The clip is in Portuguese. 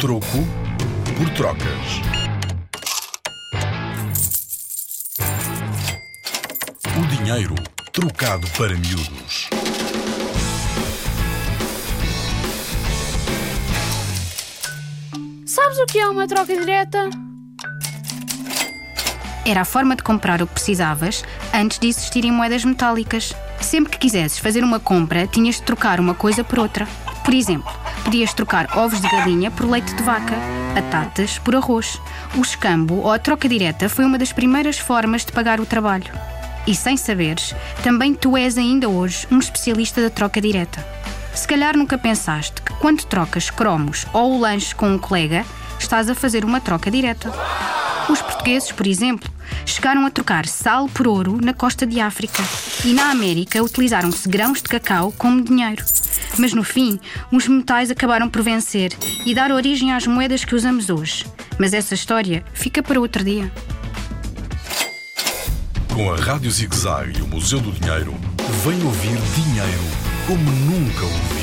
Troco por trocas. O dinheiro trocado para miúdos. Sabes o que é uma troca direta? Era a forma de comprar o que precisavas antes de existirem moedas metálicas. Sempre que quisesses fazer uma compra, tinhas de trocar uma coisa por outra. Por exemplo, podias trocar ovos de galinha por leite de vaca, batatas por arroz. O escambo ou a troca direta foi uma das primeiras formas de pagar o trabalho. E sem saberes, também tu és ainda hoje um especialista da troca direta. Se calhar nunca pensaste que quando trocas cromos ou o lanche com um colega, estás a fazer uma troca direta. Os portugueses, por exemplo, chegaram a trocar sal por ouro na costa de África e na América utilizaram-se grãos de cacau como dinheiro. Mas no fim, os metais acabaram por vencer e dar origem às moedas que usamos hoje. Mas essa história fica para outro dia. Com a Rádio Zig Zag e o Museu do Dinheiro, vem ouvir dinheiro como nunca ouvi.